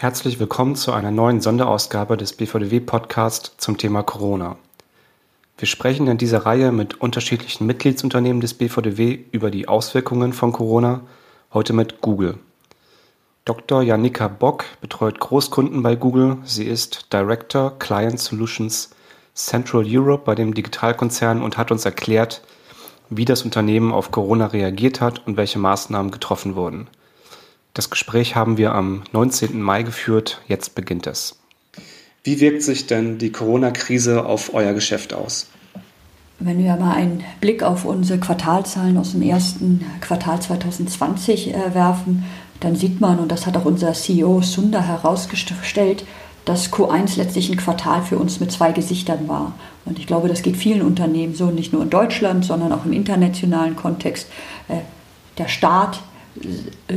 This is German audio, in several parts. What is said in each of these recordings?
Herzlich willkommen zu einer neuen Sonderausgabe des BVDW Podcast zum Thema Corona. Wir sprechen in dieser Reihe mit unterschiedlichen Mitgliedsunternehmen des BVDW über die Auswirkungen von Corona, heute mit Google. Dr. Janika Bock betreut Großkunden bei Google. Sie ist Director Client Solutions Central Europe bei dem Digitalkonzern und hat uns erklärt, wie das Unternehmen auf Corona reagiert hat und welche Maßnahmen getroffen wurden. Das Gespräch haben wir am 19. Mai geführt. Jetzt beginnt es. Wie wirkt sich denn die Corona-Krise auf euer Geschäft aus? Wenn wir mal einen Blick auf unsere Quartalzahlen aus dem ersten Quartal 2020 äh, werfen, dann sieht man, und das hat auch unser CEO Sunda herausgestellt, dass Q1 letztlich ein Quartal für uns mit zwei Gesichtern war. Und ich glaube, das geht vielen Unternehmen so, nicht nur in Deutschland, sondern auch im internationalen Kontext. Äh, der Staat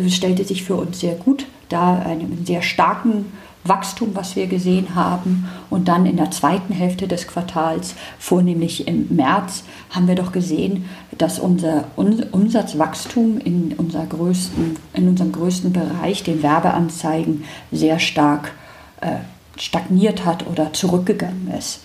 stellte sich für uns sehr gut dar, einen sehr starken Wachstum, was wir gesehen haben. Und dann in der zweiten Hälfte des Quartals, vornehmlich im März, haben wir doch gesehen, dass unser Umsatzwachstum in, unser größten, in unserem größten Bereich, den Werbeanzeigen, sehr stark äh, stagniert hat oder zurückgegangen ist.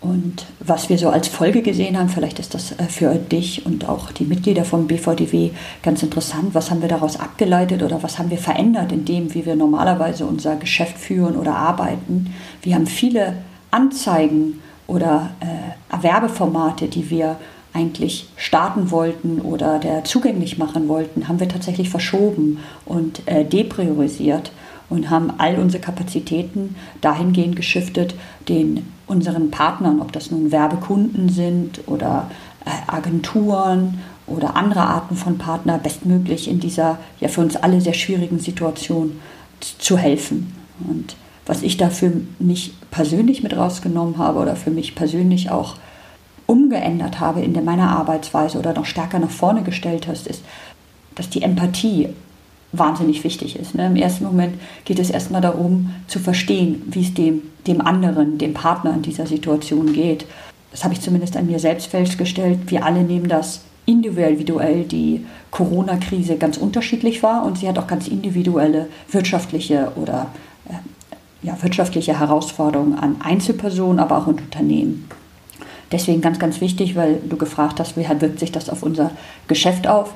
Und was wir so als Folge gesehen haben, vielleicht ist das äh, für dich und auch die Mitglieder vom BVDW ganz interessant. Was haben wir daraus abgeleitet oder was haben wir verändert in dem, wie wir normalerweise unser Geschäft führen oder arbeiten? Wir haben viele Anzeigen oder äh, Werbeformate, die wir eigentlich starten wollten oder der zugänglich machen wollten, haben wir tatsächlich verschoben und äh, depriorisiert und haben all unsere Kapazitäten dahingehend geschiftet, den unseren Partnern, ob das nun Werbekunden sind oder äh, Agenturen oder andere Arten von Partner, bestmöglich in dieser ja für uns alle sehr schwierigen Situation zu helfen. Und was ich da für mich persönlich mit rausgenommen habe oder für mich persönlich auch umgeändert habe in meiner Arbeitsweise oder noch stärker nach vorne gestellt hast, ist, dass die Empathie wahnsinnig wichtig ist. Ne? Im ersten Moment geht es erstmal darum, zu verstehen, wie es dem, dem anderen, dem Partner in dieser Situation geht. Das habe ich zumindest an mir selbst festgestellt. Wir alle nehmen das individuell die Corona-Krise ganz unterschiedlich wahr und sie hat auch ganz individuelle wirtschaftliche oder äh, ja, wirtschaftliche Herausforderungen an Einzelpersonen, aber auch in Unternehmen. Deswegen ganz, ganz wichtig, weil du gefragt hast, wie wirkt sich das auf unser Geschäft auf?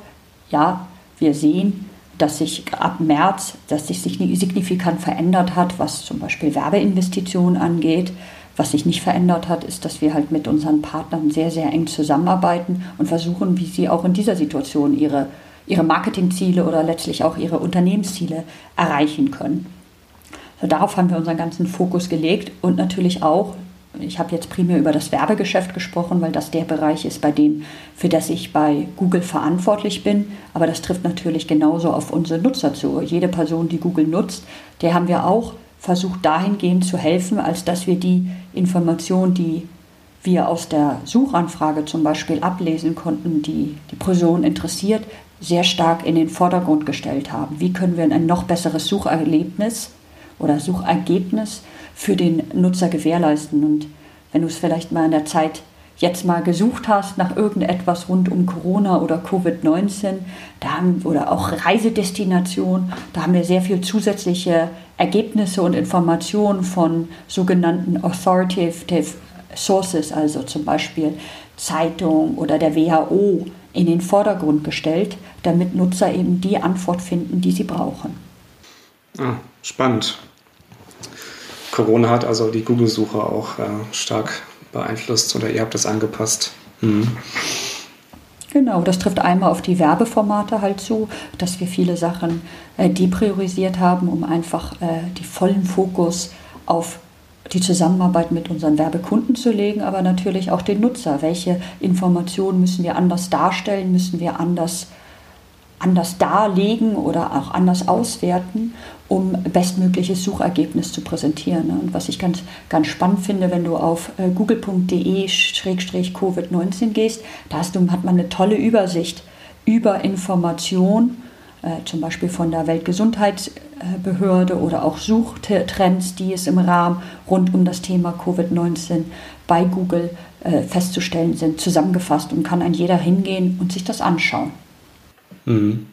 Ja, wir sehen, dass sich ab März, dass sich signifikant verändert hat, was zum Beispiel Werbeinvestitionen angeht. Was sich nicht verändert hat, ist, dass wir halt mit unseren Partnern sehr, sehr eng zusammenarbeiten und versuchen, wie sie auch in dieser Situation ihre, ihre Marketingziele oder letztlich auch ihre Unternehmensziele erreichen können. So, darauf haben wir unseren ganzen Fokus gelegt und natürlich auch ich habe jetzt primär über das Werbegeschäft gesprochen, weil das der Bereich ist, bei dem, für das ich bei Google verantwortlich bin. Aber das trifft natürlich genauso auf unsere Nutzer zu. Jede Person, die Google nutzt, der haben wir auch versucht dahingehend zu helfen, als dass wir die Informationen, die wir aus der Suchanfrage zum Beispiel ablesen konnten, die die Person interessiert, sehr stark in den Vordergrund gestellt haben. Wie können wir ein noch besseres Sucherlebnis oder Suchergebnis für den Nutzer gewährleisten. Und wenn du es vielleicht mal in der Zeit jetzt mal gesucht hast nach irgendetwas rund um Corona oder Covid-19 oder auch Reisedestination, da haben wir sehr viel zusätzliche Ergebnisse und Informationen von sogenannten Authoritative Sources, also zum Beispiel Zeitung oder der WHO, in den Vordergrund gestellt, damit Nutzer eben die Antwort finden, die sie brauchen. Ah, spannend. Corona hat also die Google-Suche auch äh, stark beeinflusst oder ihr habt das angepasst. Mhm. Genau, das trifft einmal auf die Werbeformate halt zu, dass wir viele Sachen äh, depriorisiert haben, um einfach äh, die vollen Fokus auf die Zusammenarbeit mit unseren Werbekunden zu legen, aber natürlich auch den Nutzer. Welche Informationen müssen wir anders darstellen, müssen wir anders anders darlegen oder auch anders auswerten, um bestmögliches Suchergebnis zu präsentieren. Und was ich ganz, ganz spannend finde, wenn du auf äh, google.de-covid-19 gehst, da hast du, hat man eine tolle Übersicht über Information, äh, zum Beispiel von der Weltgesundheitsbehörde oder auch Suchtrends, die es im Rahmen rund um das Thema Covid-19 bei Google äh, festzustellen sind, zusammengefasst und kann ein jeder hingehen und sich das anschauen. Mhm.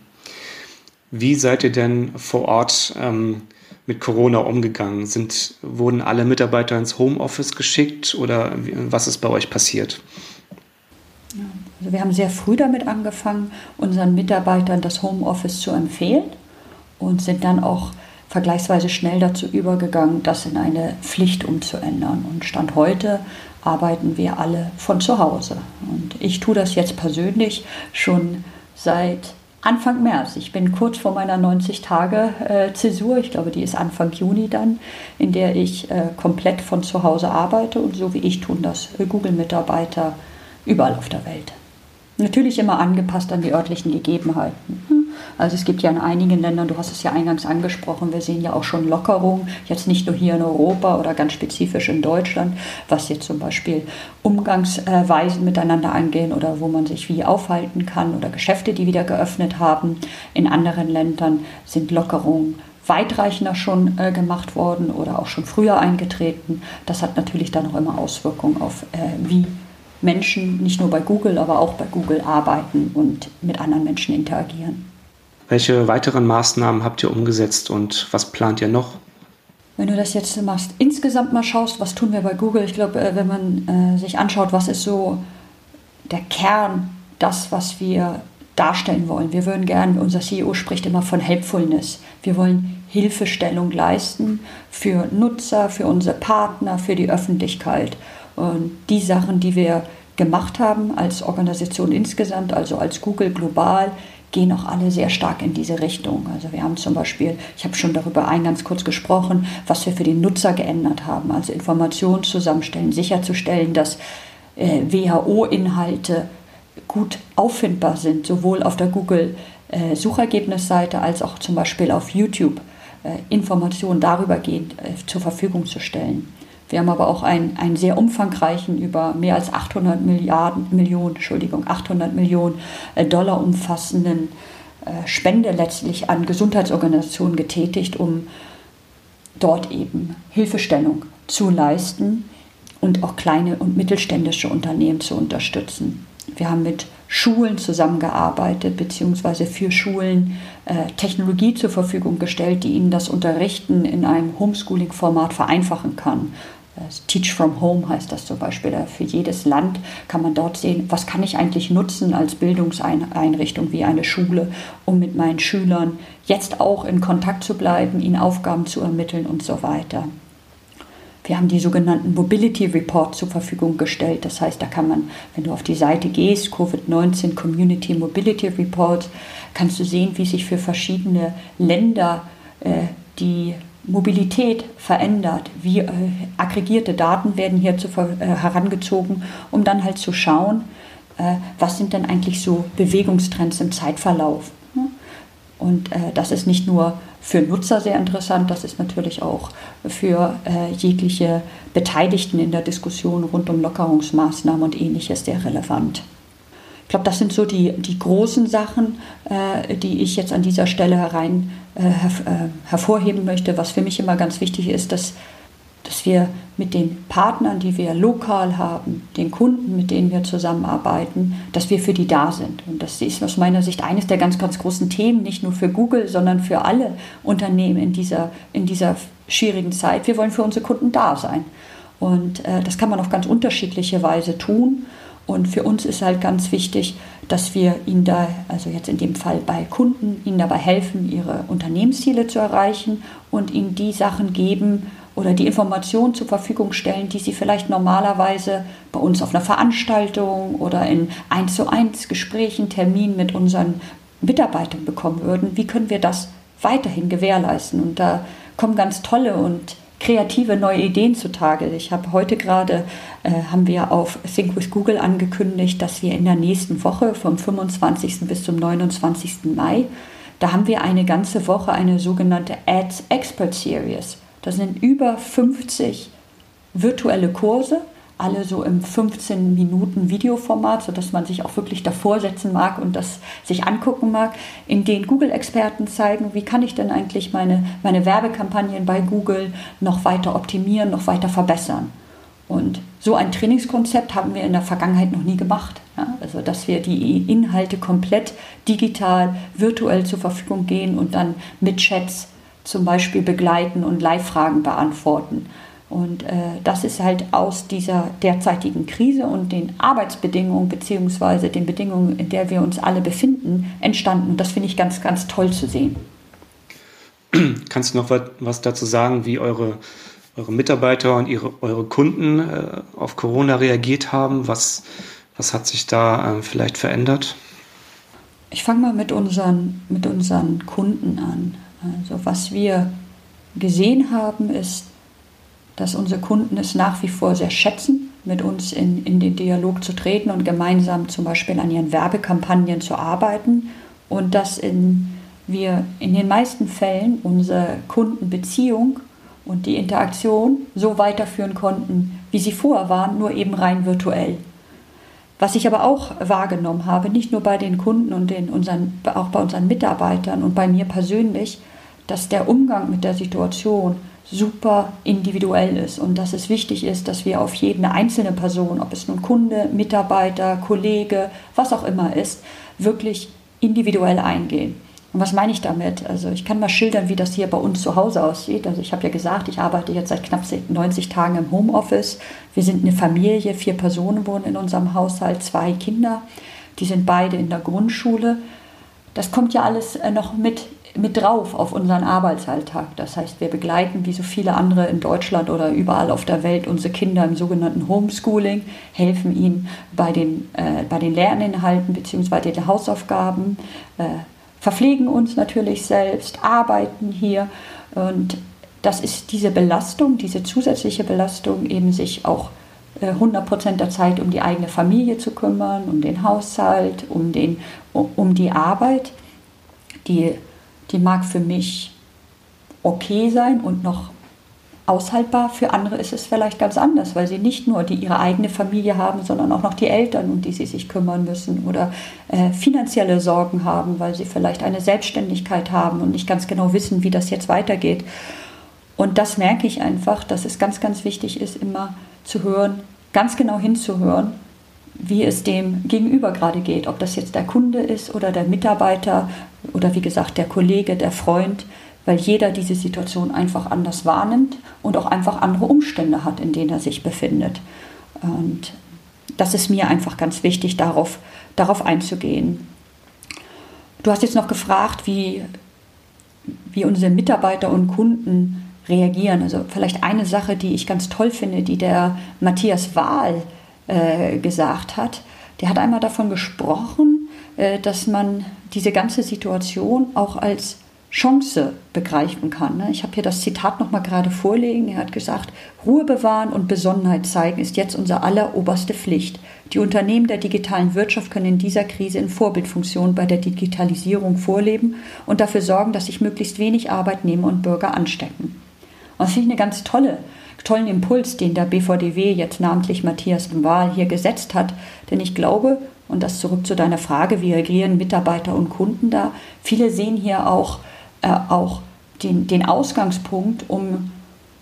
Wie seid ihr denn vor Ort ähm, mit Corona umgegangen? Sind, wurden alle Mitarbeiter ins Homeoffice geschickt oder was ist bei euch passiert? Also wir haben sehr früh damit angefangen, unseren Mitarbeitern das Homeoffice zu empfehlen und sind dann auch vergleichsweise schnell dazu übergegangen, das in eine Pflicht umzuändern. Und Stand heute arbeiten wir alle von zu Hause. Und ich tue das jetzt persönlich schon seit Anfang März. Ich bin kurz vor meiner 90-Tage-Zäsur, ich glaube, die ist Anfang Juni dann, in der ich äh, komplett von zu Hause arbeite und so wie ich tun das Google-Mitarbeiter überall auf der Welt. Natürlich immer angepasst an die örtlichen Gegebenheiten. Also es gibt ja in einigen Ländern, du hast es ja eingangs angesprochen, wir sehen ja auch schon Lockerungen, jetzt nicht nur hier in Europa oder ganz spezifisch in Deutschland, was jetzt zum Beispiel Umgangsweisen miteinander angehen oder wo man sich wie aufhalten kann oder Geschäfte, die wieder geöffnet haben. In anderen Ländern sind Lockerungen weitreichender schon äh, gemacht worden oder auch schon früher eingetreten. Das hat natürlich dann auch immer Auswirkungen auf, äh, wie Menschen nicht nur bei Google, aber auch bei Google arbeiten und mit anderen Menschen interagieren. Welche weiteren Maßnahmen habt ihr umgesetzt und was plant ihr noch? Wenn du das jetzt machst, insgesamt mal schaust, was tun wir bei Google? Ich glaube, äh, wenn man äh, sich anschaut, was ist so der Kern, das, was wir darstellen wollen. Wir würden gerne, unser CEO spricht immer von Helpfulness. Wir wollen Hilfestellung leisten für Nutzer, für unsere Partner, für die Öffentlichkeit. Und die Sachen, die wir gemacht haben als Organisation insgesamt, also als Google global, gehen auch alle sehr stark in diese Richtung. Also wir haben zum Beispiel, ich habe schon darüber eingangs kurz gesprochen, was wir für den Nutzer geändert haben, also Informationen zusammenstellen, sicherzustellen, dass äh, WHO-Inhalte gut auffindbar sind, sowohl auf der Google-Suchergebnisseite äh, als auch zum Beispiel auf YouTube. Äh, Informationen darüber gehen, äh, zur Verfügung zu stellen. Wir haben aber auch einen, einen sehr umfangreichen, über mehr als 800 Milliarden, Millionen, Entschuldigung, 800 Millionen äh, Dollar umfassenden äh, Spende letztlich an Gesundheitsorganisationen getätigt, um dort eben Hilfestellung zu leisten und auch kleine und mittelständische Unternehmen zu unterstützen. Wir haben mit Schulen zusammengearbeitet, beziehungsweise für Schulen äh, Technologie zur Verfügung gestellt, die ihnen das Unterrichten in einem Homeschooling-Format vereinfachen kann. Teach from Home heißt das zum Beispiel. Für jedes Land kann man dort sehen, was kann ich eigentlich nutzen als Bildungseinrichtung wie eine Schule, um mit meinen Schülern jetzt auch in Kontakt zu bleiben, ihnen Aufgaben zu ermitteln und so weiter. Wir haben die sogenannten Mobility Report zur Verfügung gestellt. Das heißt, da kann man, wenn du auf die Seite gehst, Covid-19 Community Mobility Report, kannst du sehen, wie sich für verschiedene Länder äh, die Mobilität verändert, wie äh, aggregierte Daten werden hier zu, äh, herangezogen, um dann halt zu schauen, äh, was sind denn eigentlich so Bewegungstrends im Zeitverlauf. Ne? Und äh, das ist nicht nur für Nutzer sehr interessant, das ist natürlich auch für äh, jegliche Beteiligten in der Diskussion rund um Lockerungsmaßnahmen und ähnliches sehr relevant. Ich glaube, das sind so die, die großen Sachen, äh, die ich jetzt an dieser Stelle herein äh, äh, hervorheben möchte. Was für mich immer ganz wichtig ist, dass, dass wir mit den Partnern, die wir lokal haben, den Kunden, mit denen wir zusammenarbeiten, dass wir für die da sind. Und das ist aus meiner Sicht eines der ganz, ganz großen Themen, nicht nur für Google, sondern für alle Unternehmen in dieser, in dieser schwierigen Zeit. Wir wollen für unsere Kunden da sein. Und äh, das kann man auf ganz unterschiedliche Weise tun. Und für uns ist halt ganz wichtig, dass wir ihnen da, also jetzt in dem Fall bei Kunden, ihnen dabei helfen, ihre Unternehmensziele zu erreichen und ihnen die Sachen geben oder die Informationen zur Verfügung stellen, die sie vielleicht normalerweise bei uns auf einer Veranstaltung oder in 1 zu 1 Gesprächen, Terminen mit unseren Mitarbeitern bekommen würden. Wie können wir das weiterhin gewährleisten? Und da kommen ganz tolle und kreative neue Ideen zutage. Ich habe heute gerade, äh, haben wir auf Think with Google angekündigt, dass wir in der nächsten Woche vom 25. bis zum 29. Mai, da haben wir eine ganze Woche eine sogenannte Ads Expert Series. Das sind über 50 virtuelle Kurse alle so im 15 Minuten Videoformat, sodass man sich auch wirklich davor setzen mag und das sich angucken mag, in denen Google-Experten zeigen, wie kann ich denn eigentlich meine, meine Werbekampagnen bei Google noch weiter optimieren, noch weiter verbessern. Und so ein Trainingskonzept haben wir in der Vergangenheit noch nie gemacht. Ja? Also, dass wir die Inhalte komplett digital, virtuell zur Verfügung gehen und dann mit Chats zum Beispiel begleiten und Live-Fragen beantworten. Und äh, das ist halt aus dieser derzeitigen Krise und den Arbeitsbedingungen beziehungsweise den Bedingungen, in der wir uns alle befinden, entstanden. Und das finde ich ganz, ganz toll zu sehen. Kannst du noch was dazu sagen, wie eure, eure Mitarbeiter und ihre, eure Kunden äh, auf Corona reagiert haben? Was, was hat sich da äh, vielleicht verändert? Ich fange mal mit unseren, mit unseren Kunden an. Also was wir gesehen haben, ist, dass unsere Kunden es nach wie vor sehr schätzen, mit uns in, in den Dialog zu treten und gemeinsam zum Beispiel an ihren Werbekampagnen zu arbeiten und dass in, wir in den meisten Fällen unsere Kundenbeziehung und die Interaktion so weiterführen konnten, wie sie vorher waren, nur eben rein virtuell. Was ich aber auch wahrgenommen habe, nicht nur bei den Kunden und den unseren, auch bei unseren Mitarbeitern und bei mir persönlich, dass der Umgang mit der Situation super individuell ist und dass es wichtig ist, dass wir auf jede einzelne Person, ob es nun Kunde, Mitarbeiter, Kollege, was auch immer ist, wirklich individuell eingehen. Und was meine ich damit? Also ich kann mal schildern, wie das hier bei uns zu Hause aussieht. Also ich habe ja gesagt, ich arbeite jetzt seit knapp 90 Tagen im Homeoffice. Wir sind eine Familie, vier Personen wohnen in unserem Haushalt, zwei Kinder. Die sind beide in der Grundschule. Das kommt ja alles äh, noch mit mit drauf auf unseren Arbeitsalltag. Das heißt, wir begleiten wie so viele andere in Deutschland oder überall auf der Welt unsere Kinder im sogenannten Homeschooling, helfen ihnen bei den, äh, bei den Lerninhalten bzw. den Hausaufgaben, äh, verpflegen uns natürlich selbst, arbeiten hier und das ist diese Belastung, diese zusätzliche Belastung, eben sich auch 100 äh, Prozent der Zeit um die eigene Familie zu kümmern, um den Haushalt, um, den, um die Arbeit, die die mag für mich okay sein und noch aushaltbar. Für andere ist es vielleicht ganz anders, weil sie nicht nur die ihre eigene Familie haben, sondern auch noch die Eltern, um die sie sich kümmern müssen oder äh, finanzielle Sorgen haben, weil sie vielleicht eine Selbstständigkeit haben und nicht ganz genau wissen, wie das jetzt weitergeht. Und das merke ich einfach, dass es ganz, ganz wichtig ist, immer zu hören, ganz genau hinzuhören wie es dem Gegenüber gerade geht, ob das jetzt der Kunde ist oder der Mitarbeiter oder wie gesagt der Kollege, der Freund, weil jeder diese Situation einfach anders wahrnimmt und auch einfach andere Umstände hat, in denen er sich befindet. Und das ist mir einfach ganz wichtig, darauf, darauf einzugehen. Du hast jetzt noch gefragt, wie, wie unsere Mitarbeiter und Kunden reagieren. Also vielleicht eine Sache, die ich ganz toll finde, die der Matthias Wahl äh, gesagt hat. Der hat einmal davon gesprochen, äh, dass man diese ganze Situation auch als Chance begreifen kann. Ne? Ich habe hier das Zitat noch mal gerade vorlegen. Er hat gesagt, Ruhe bewahren und Besonnenheit zeigen ist jetzt unsere alleroberste Pflicht. Die Unternehmen der digitalen Wirtschaft können in dieser Krise in Vorbildfunktion bei der Digitalisierung vorleben und dafür sorgen, dass sich möglichst wenig Arbeitnehmer und Bürger anstecken. Und das finde ich eine ganz tolle tollen Impuls, den der BVDW jetzt namentlich Matthias Wahl hier gesetzt hat. Denn ich glaube, und das zurück zu deiner Frage, wie reagieren Mitarbeiter und Kunden da? Viele sehen hier auch, äh, auch den, den Ausgangspunkt, um,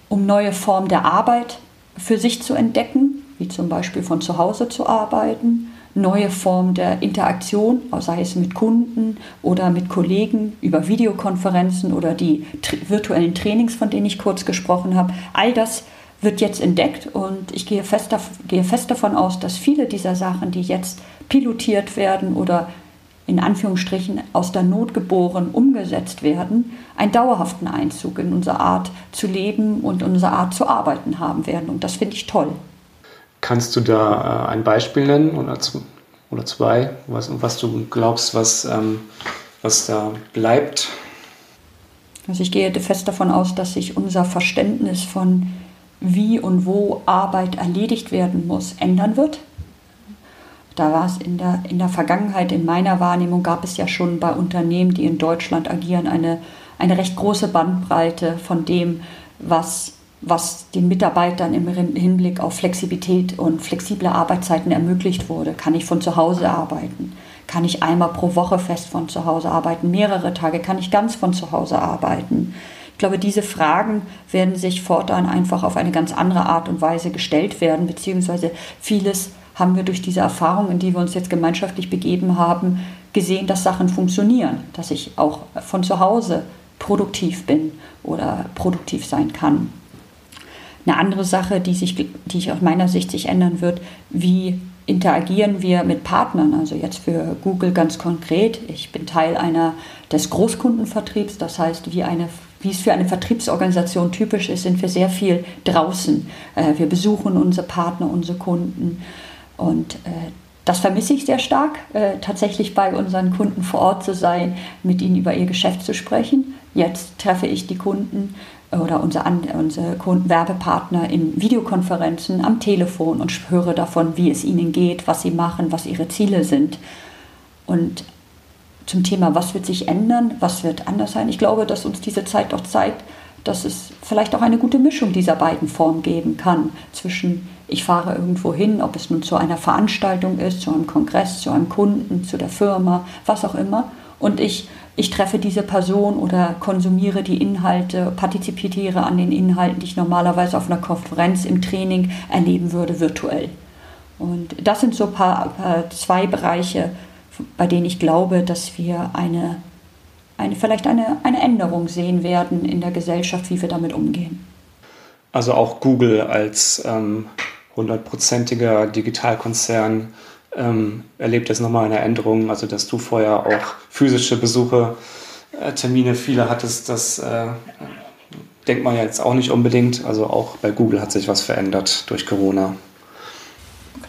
um neue Formen der Arbeit für sich zu entdecken, wie zum Beispiel von zu Hause zu arbeiten, neue Formen der Interaktion, sei es mit Kunden oder mit Kollegen über Videokonferenzen oder die virtuellen Trainings, von denen ich kurz gesprochen habe. All das wird jetzt entdeckt und ich gehe fest, gehe fest davon aus, dass viele dieser Sachen, die jetzt pilotiert werden oder in Anführungsstrichen aus der Not geboren umgesetzt werden, einen dauerhaften Einzug in unsere Art zu leben und unsere Art zu arbeiten haben werden. Und das finde ich toll. Kannst du da äh, ein Beispiel nennen oder, zu, oder zwei, was, was du glaubst, was, ähm, was da bleibt? Also ich gehe fest davon aus, dass sich unser Verständnis von wie und wo Arbeit erledigt werden muss, ändern wird. Da war es in der, in der Vergangenheit, in meiner Wahrnehmung, gab es ja schon bei Unternehmen, die in Deutschland agieren, eine, eine recht große Bandbreite von dem, was, was den Mitarbeitern im Hinblick auf Flexibilität und flexible Arbeitszeiten ermöglicht wurde. Kann ich von zu Hause arbeiten? Kann ich einmal pro Woche fest von zu Hause arbeiten? Mehrere Tage? Kann ich ganz von zu Hause arbeiten? Ich glaube, diese Fragen werden sich fortan einfach auf eine ganz andere Art und Weise gestellt werden, beziehungsweise vieles haben wir durch diese Erfahrung, in die wir uns jetzt gemeinschaftlich begeben haben, gesehen, dass Sachen funktionieren, dass ich auch von zu Hause produktiv bin oder produktiv sein kann. Eine andere Sache, die sich, die ich aus meiner Sicht sich ändern wird, wie interagieren wir mit Partnern, also jetzt für Google ganz konkret. Ich bin Teil einer des Großkundenvertriebs, das heißt, wie, eine, wie es für eine Vertriebsorganisation typisch ist, sind wir sehr viel draußen. Äh, wir besuchen unsere Partner, unsere Kunden und äh, das vermisse ich sehr stark, äh, tatsächlich bei unseren Kunden vor Ort zu sein, mit ihnen über ihr Geschäft zu sprechen. Jetzt treffe ich die Kunden oder unsere, unsere Werbepartner in Videokonferenzen am Telefon und höre davon, wie es ihnen geht, was sie machen, was ihre Ziele sind. Und zum Thema, was wird sich ändern, was wird anders sein, ich glaube, dass uns diese Zeit doch zeigt, dass es vielleicht auch eine gute Mischung dieser beiden Formen geben kann. Zwischen ich fahre irgendwo hin, ob es nun zu einer Veranstaltung ist, zu einem Kongress, zu einem Kunden, zu der Firma, was auch immer. Und ich ich treffe diese Person oder konsumiere die Inhalte, partizipiere an den Inhalten, die ich normalerweise auf einer Konferenz im Training erleben würde, virtuell. Und das sind so paar, paar zwei Bereiche, bei denen ich glaube, dass wir eine, eine, vielleicht eine, eine Änderung sehen werden in der Gesellschaft, wie wir damit umgehen. Also auch Google als hundertprozentiger ähm, Digitalkonzern ähm, erlebt jetzt nochmal eine Änderung, also dass du vorher auch physische Besuche, äh, Termine viele hattest, das äh, denkt man ja jetzt auch nicht unbedingt. Also auch bei Google hat sich was verändert durch Corona.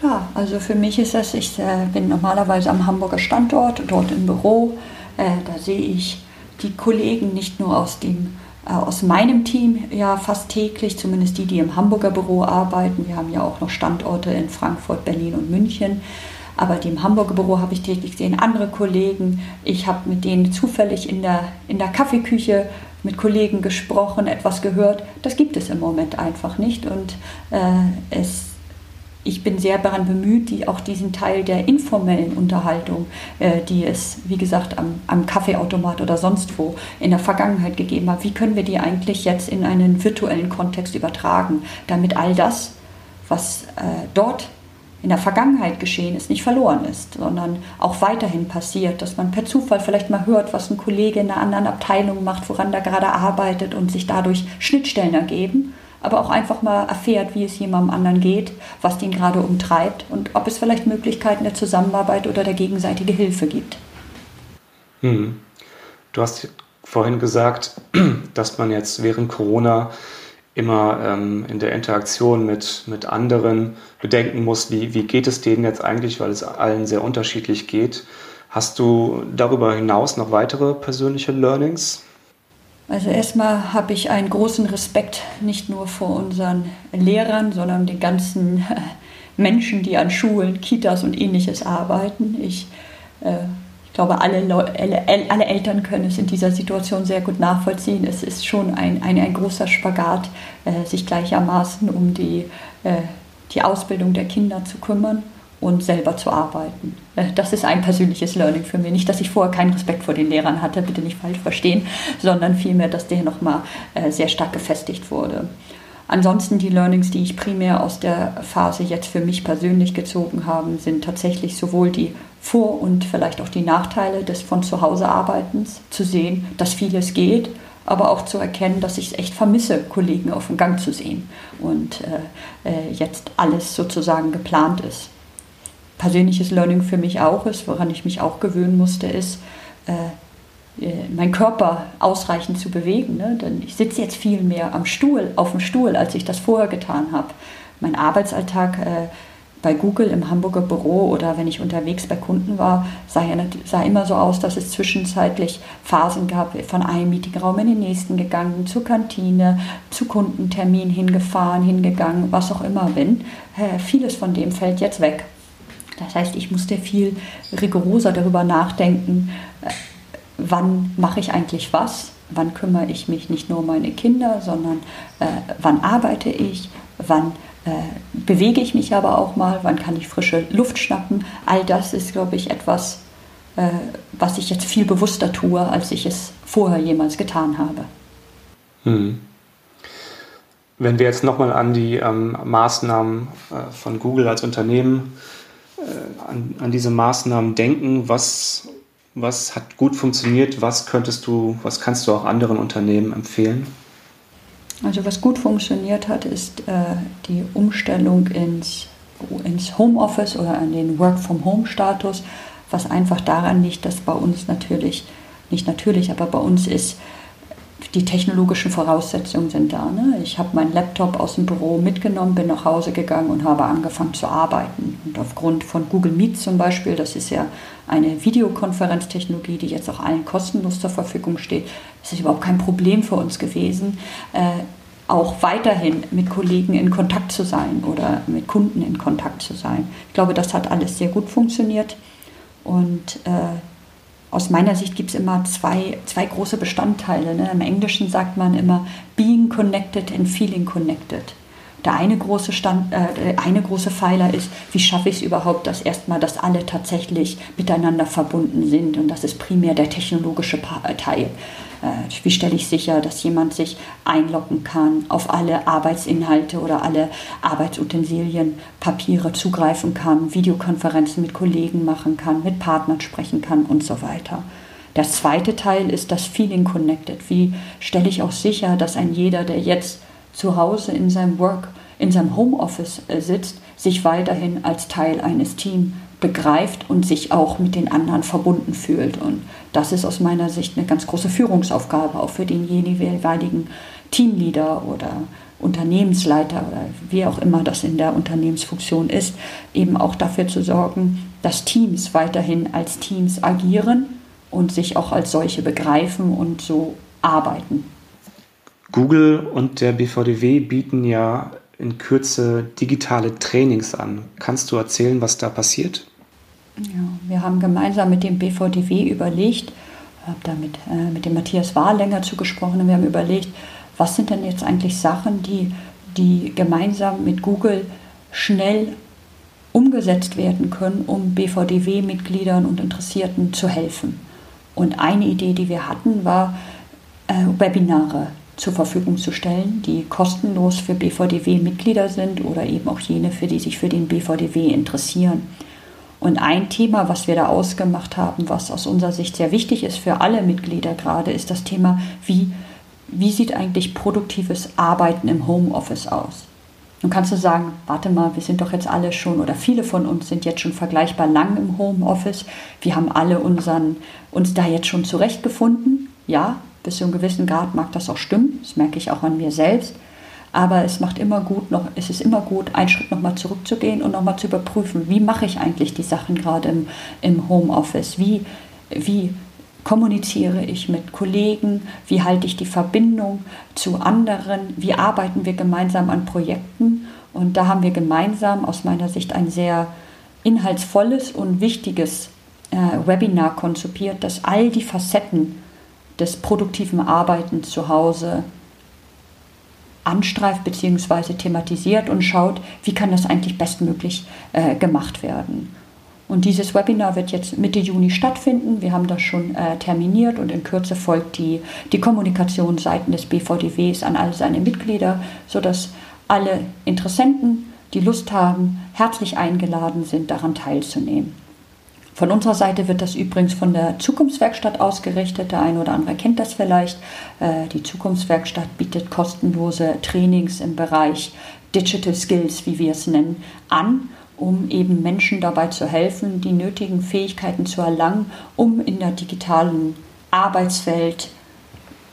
Klar, also für mich ist das, ich äh, bin normalerweise am Hamburger Standort, dort im Büro. Äh, da sehe ich die Kollegen nicht nur aus dem äh, aus meinem Team ja fast täglich, zumindest die, die im Hamburger Büro arbeiten. Wir haben ja auch noch Standorte in Frankfurt, Berlin und München aber die im Hamburger Büro habe ich täglich gesehen, andere Kollegen. Ich habe mit denen zufällig in der, in der Kaffeeküche mit Kollegen gesprochen, etwas gehört. Das gibt es im Moment einfach nicht. Und äh, es, ich bin sehr daran bemüht, die, auch diesen Teil der informellen Unterhaltung, äh, die es, wie gesagt, am, am Kaffeeautomat oder sonst wo in der Vergangenheit gegeben hat, wie können wir die eigentlich jetzt in einen virtuellen Kontext übertragen, damit all das, was äh, dort in der Vergangenheit geschehen ist, nicht verloren ist, sondern auch weiterhin passiert, dass man per Zufall vielleicht mal hört, was ein Kollege in einer anderen Abteilung macht, woran er gerade arbeitet und sich dadurch Schnittstellen ergeben, aber auch einfach mal erfährt, wie es jemandem anderen geht, was den gerade umtreibt und ob es vielleicht Möglichkeiten der Zusammenarbeit oder der gegenseitigen Hilfe gibt. Hm. Du hast vorhin gesagt, dass man jetzt während Corona immer ähm, in der Interaktion mit, mit anderen bedenken muss, wie, wie geht es denen jetzt eigentlich, weil es allen sehr unterschiedlich geht. Hast du darüber hinaus noch weitere persönliche Learnings? Also erstmal habe ich einen großen Respekt nicht nur vor unseren Lehrern, sondern den ganzen Menschen, die an Schulen, Kitas und ähnliches arbeiten. Ich äh, glaube, alle, alle Eltern können es in dieser Situation sehr gut nachvollziehen. Es ist schon ein, ein, ein großer Spagat, äh, sich gleichermaßen um die, äh, die Ausbildung der Kinder zu kümmern und selber zu arbeiten. Äh, das ist ein persönliches Learning für mich. Nicht, dass ich vorher keinen Respekt vor den Lehrern hatte, bitte nicht falsch verstehen, sondern vielmehr, dass der nochmal äh, sehr stark gefestigt wurde. Ansonsten die Learnings, die ich primär aus der Phase jetzt für mich persönlich gezogen habe, sind tatsächlich sowohl die vor- und vielleicht auch die Nachteile des von zu Hause Arbeitens zu sehen, dass vieles geht, aber auch zu erkennen, dass ich es echt vermisse, Kollegen auf dem Gang zu sehen und äh, äh, jetzt alles sozusagen geplant ist. Persönliches Learning für mich auch ist, woran ich mich auch gewöhnen musste, ist, äh, meinen Körper ausreichend zu bewegen. Ne? Denn ich sitze jetzt viel mehr am Stuhl, auf dem Stuhl, als ich das vorher getan habe. Mein Arbeitsalltag äh, bei Google im Hamburger Büro oder wenn ich unterwegs bei Kunden war, sah, ja, sah immer so aus, dass es zwischenzeitlich Phasen gab, von einem Meetingraum in den nächsten gegangen, zur Kantine, zu Kundentermin hingefahren, hingegangen, was auch immer bin. Äh, vieles von dem fällt jetzt weg. Das heißt, ich musste viel rigoroser darüber nachdenken, äh, wann mache ich eigentlich was, wann kümmere ich mich nicht nur um meine Kinder, sondern äh, wann arbeite ich, wann äh, bewege ich mich aber auch mal, wann kann ich frische Luft schnappen. All das ist, glaube ich, etwas, äh, was ich jetzt viel bewusster tue, als ich es vorher jemals getan habe. Hm. Wenn wir jetzt nochmal an die ähm, Maßnahmen äh, von Google als Unternehmen, äh, an, an, diese Maßnahmen denken, was, was hat gut funktioniert, was könntest du, was kannst du auch anderen Unternehmen empfehlen? Also was gut funktioniert hat, ist äh, die Umstellung ins, ins Homeoffice oder an den Work-from-Home-Status, was einfach daran liegt, dass bei uns natürlich, nicht natürlich, aber bei uns ist, die technologischen Voraussetzungen sind da. Ne? Ich habe meinen Laptop aus dem Büro mitgenommen, bin nach Hause gegangen und habe angefangen zu arbeiten. Und aufgrund von Google Meet zum Beispiel, das ist ja eine Videokonferenztechnologie, die jetzt auch allen kostenlos zur Verfügung steht, ist es überhaupt kein Problem für uns gewesen, äh, auch weiterhin mit Kollegen in Kontakt zu sein oder mit Kunden in Kontakt zu sein. Ich glaube, das hat alles sehr gut funktioniert. Und äh, aus meiner Sicht gibt es immer zwei, zwei große Bestandteile. Ne? Im Englischen sagt man immer being connected and feeling connected. Der eine große, Stand, äh, eine große Pfeiler ist, wie schaffe ich es überhaupt, dass erstmal, dass alle tatsächlich miteinander verbunden sind. Und das ist primär der technologische Teil. Äh, wie stelle ich sicher, dass jemand sich einloggen kann, auf alle Arbeitsinhalte oder alle Arbeitsutensilien, Papiere zugreifen kann, Videokonferenzen mit Kollegen machen kann, mit Partnern sprechen kann und so weiter. Der zweite Teil ist das Feeling Connected. Wie stelle ich auch sicher, dass ein jeder, der jetzt zu Hause in seinem Work, in seinem Homeoffice äh, sitzt, sich weiterhin als Teil eines Teams begreift und sich auch mit den anderen verbunden fühlt. Und das ist aus meiner Sicht eine ganz große Führungsaufgabe, auch für den jeweiligen Teamleader oder Unternehmensleiter oder wie auch immer das in der Unternehmensfunktion ist, eben auch dafür zu sorgen, dass Teams weiterhin als Teams agieren und sich auch als solche begreifen und so arbeiten. Google und der BVDW bieten ja in Kürze digitale Trainings an. Kannst du erzählen, was da passiert? Ja, wir haben gemeinsam mit dem BVDW überlegt, habe da mit, äh, mit dem Matthias Wahr länger zugesprochen und wir haben überlegt, was sind denn jetzt eigentlich Sachen, die, die gemeinsam mit Google schnell umgesetzt werden können, um BVDW-Mitgliedern und Interessierten zu helfen. Und eine Idee, die wir hatten, war äh, Webinare zur Verfügung zu stellen, die kostenlos für BVDW-Mitglieder sind oder eben auch jene, für die sich für den BVDW interessieren. Und ein Thema, was wir da ausgemacht haben, was aus unserer Sicht sehr wichtig ist für alle Mitglieder gerade, ist das Thema, wie, wie sieht eigentlich produktives Arbeiten im Homeoffice aus? Nun kannst du sagen, warte mal, wir sind doch jetzt alle schon oder viele von uns sind jetzt schon vergleichbar lang im Homeoffice. Wir haben alle unseren, uns da jetzt schon zurechtgefunden. Ja, bis zu einem gewissen Grad mag das auch stimmen, das merke ich auch an mir selbst. Aber es macht immer gut, noch, es ist immer gut, einen Schritt nochmal zurückzugehen und nochmal zu überprüfen, wie mache ich eigentlich die Sachen gerade im, im Homeoffice? Wie, wie kommuniziere ich mit Kollegen? Wie halte ich die Verbindung zu anderen? Wie arbeiten wir gemeinsam an Projekten? Und da haben wir gemeinsam aus meiner Sicht ein sehr inhaltsvolles und wichtiges äh, Webinar konzipiert, das all die Facetten des produktiven Arbeitens zu Hause anstreift bzw. thematisiert und schaut, wie kann das eigentlich bestmöglich äh, gemacht werden. Und dieses Webinar wird jetzt Mitte Juni stattfinden. Wir haben das schon äh, terminiert und in Kürze folgt die, die Kommunikation seitens des BVDWs an all seine Mitglieder, sodass alle Interessenten, die Lust haben, herzlich eingeladen sind, daran teilzunehmen. Von unserer Seite wird das übrigens von der Zukunftswerkstatt ausgerichtet. Der eine oder andere kennt das vielleicht. Äh, die Zukunftswerkstatt bietet kostenlose Trainings im Bereich Digital Skills, wie wir es nennen, an, um eben Menschen dabei zu helfen, die nötigen Fähigkeiten zu erlangen, um in der digitalen Arbeitswelt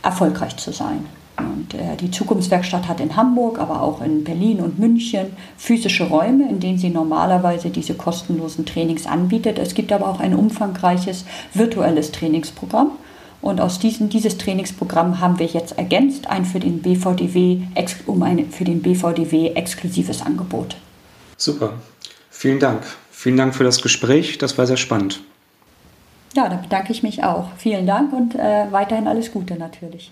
erfolgreich zu sein. Und äh, die Zukunftswerkstatt hat in Hamburg, aber auch in Berlin und München physische Räume, in denen sie normalerweise diese kostenlosen Trainings anbietet. Es gibt aber auch ein umfangreiches virtuelles Trainingsprogramm. Und aus diesem dieses Trainingsprogramm haben wir jetzt ergänzt ein für den BVDW, um ein für den BVDW exklusives Angebot. Super. Vielen Dank. Vielen Dank für das Gespräch. Das war sehr spannend. Ja, da bedanke ich mich auch. Vielen Dank und äh, weiterhin alles Gute natürlich.